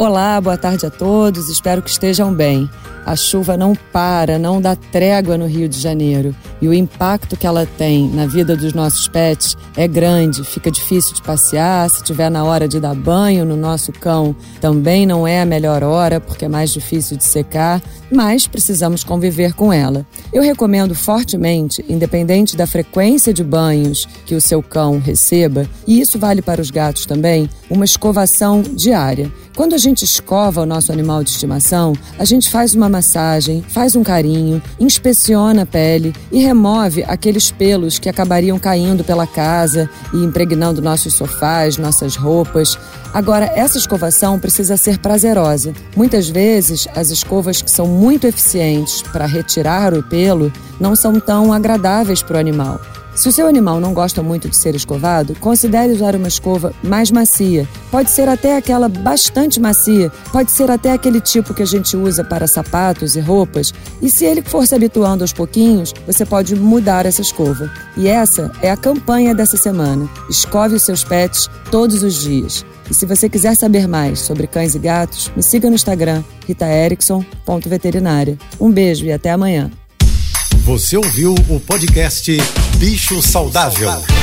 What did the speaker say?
Olá, boa tarde a todos, espero que estejam bem. A chuva não para, não dá trégua no Rio de Janeiro. E o impacto que ela tem na vida dos nossos pets é grande. Fica difícil de passear, se tiver na hora de dar banho no nosso cão, também não é a melhor hora, porque é mais difícil de secar, mas precisamos conviver com ela. Eu recomendo fortemente, independente da frequência de banhos que o seu cão receba, e isso vale para os gatos também, uma escovação diária. Quando a gente escova o nosso animal de estimação, a gente faz uma massagem, faz um carinho, inspeciona a pele e remove aqueles pelos que acabariam caindo pela casa e impregnando nossos sofás, nossas roupas. Agora, essa escovação precisa ser prazerosa. Muitas vezes, as escovas que são muito eficientes para retirar o pelo não são tão agradáveis para o animal. Se o seu animal não gosta muito de ser escovado, considere usar uma escova mais macia. Pode ser até aquela bastante macia, pode ser até aquele tipo que a gente usa para sapatos e roupas. E se ele for se habituando aos pouquinhos, você pode mudar essa escova. E essa é a campanha dessa semana. Escove os seus pets todos os dias. E se você quiser saber mais sobre cães e gatos, me siga no Instagram, ritaerickson.veterinária. Um beijo e até amanhã. Você ouviu o podcast Bicho Saudável.